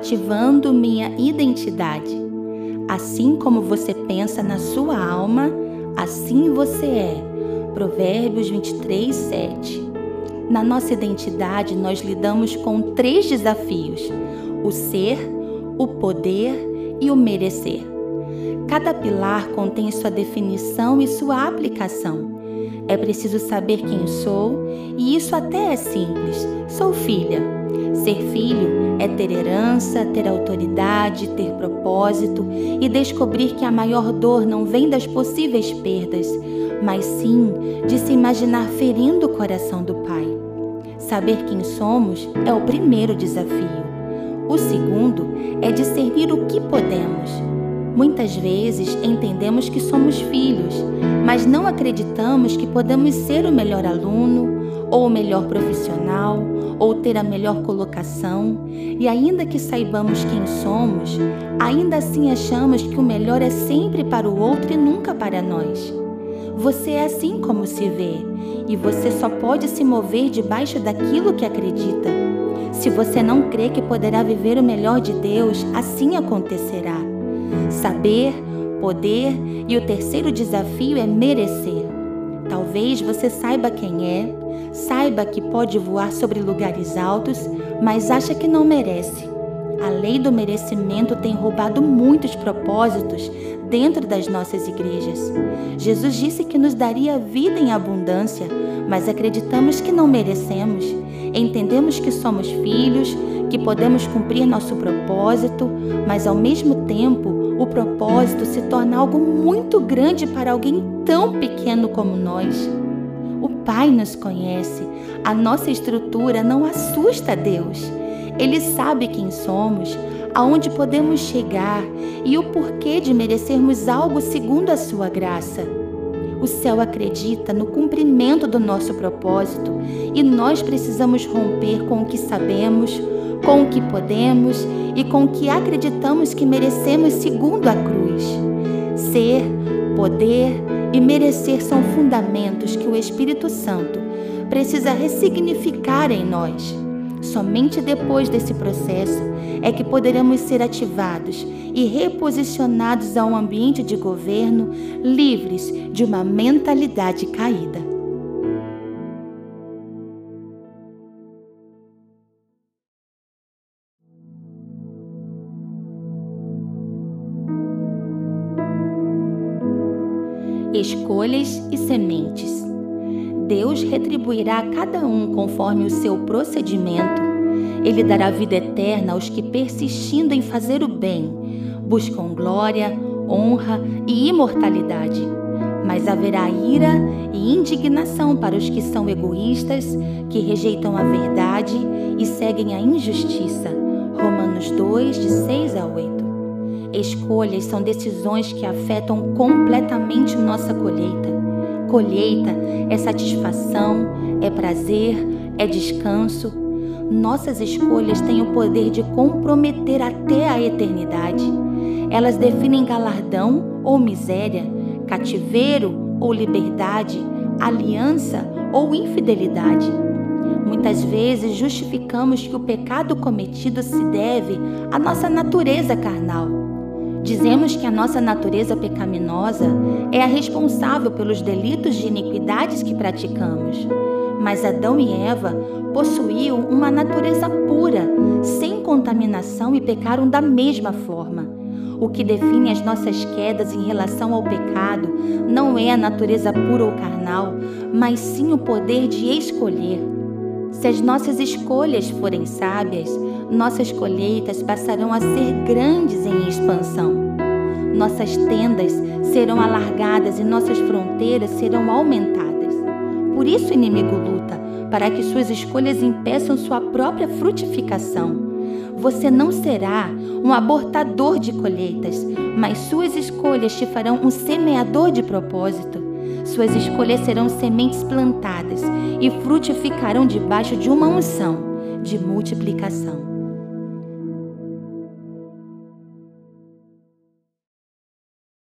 ativando minha identidade. Assim como você pensa na sua alma, assim você é. Provérbios 23, 7. Na nossa identidade, nós lidamos com três desafios: o ser, o poder e o merecer. Cada pilar contém sua definição e sua aplicação. É preciso saber quem sou, e isso até é simples. Sou filha. Ser filho é ter herança, ter autoridade, ter propósito e descobrir que a maior dor não vem das possíveis perdas, mas sim de se imaginar ferindo o coração do Pai. Saber quem somos é o primeiro desafio. O segundo é discernir o que podemos. Muitas vezes entendemos que somos filhos, mas não acreditamos que podemos ser o melhor aluno, ou o melhor profissional, ou ter a melhor colocação, e ainda que saibamos quem somos, ainda assim achamos que o melhor é sempre para o outro e nunca para nós. Você é assim como se vê, e você só pode se mover debaixo daquilo que acredita. Se você não crê que poderá viver o melhor de Deus, assim acontecerá. Saber, poder e o terceiro desafio é merecer. Talvez você saiba quem é, saiba que pode voar sobre lugares altos, mas acha que não merece. A lei do merecimento tem roubado muitos propósitos dentro das nossas igrejas. Jesus disse que nos daria vida em abundância, mas acreditamos que não merecemos. Entendemos que somos filhos, que podemos cumprir nosso propósito, mas ao mesmo tempo o propósito se torna algo muito grande para alguém tão pequeno como nós. O Pai nos conhece, a nossa estrutura não assusta Deus. Ele sabe quem somos, aonde podemos chegar e o porquê de merecermos algo segundo a sua graça. O céu acredita no cumprimento do nosso propósito e nós precisamos romper com o que sabemos, com o que podemos e com o que acreditamos que merecemos segundo a cruz. Ser, poder e merecer são fundamentos que o Espírito Santo precisa ressignificar em nós. Somente depois desse processo é que poderemos ser ativados e reposicionados a um ambiente de governo livres de uma mentalidade caída. Escolhas e sementes. Deus retribuirá a cada um conforme o seu procedimento. Ele dará vida eterna aos que, persistindo em fazer o bem, buscam glória, honra e imortalidade. Mas haverá ira e indignação para os que são egoístas, que rejeitam a verdade e seguem a injustiça. Romanos 2, de 6 a 8. Escolhas são decisões que afetam completamente nossa colheita colheita é satisfação, é prazer, é descanso. Nossas escolhas têm o poder de comprometer até a eternidade. Elas definem galardão ou miséria, cativeiro ou liberdade, aliança ou infidelidade. Muitas vezes justificamos que o pecado cometido se deve à nossa natureza carnal Dizemos que a nossa natureza pecaminosa é a responsável pelos delitos de iniquidades que praticamos. Mas Adão e Eva possuíam uma natureza pura, sem contaminação e pecaram da mesma forma. O que define as nossas quedas em relação ao pecado não é a natureza pura ou carnal, mas sim o poder de escolher. Se as nossas escolhas forem sábias, nossas colheitas passarão a ser grandes em expansão. Nossas tendas serão alargadas e nossas fronteiras serão aumentadas. Por isso o inimigo luta, para que suas escolhas impeçam sua própria frutificação. Você não será um abortador de colheitas, mas suas escolhas te farão um semeador de propósito. Suas escolhas serão sementes plantadas e frutificarão debaixo de uma unção de multiplicação.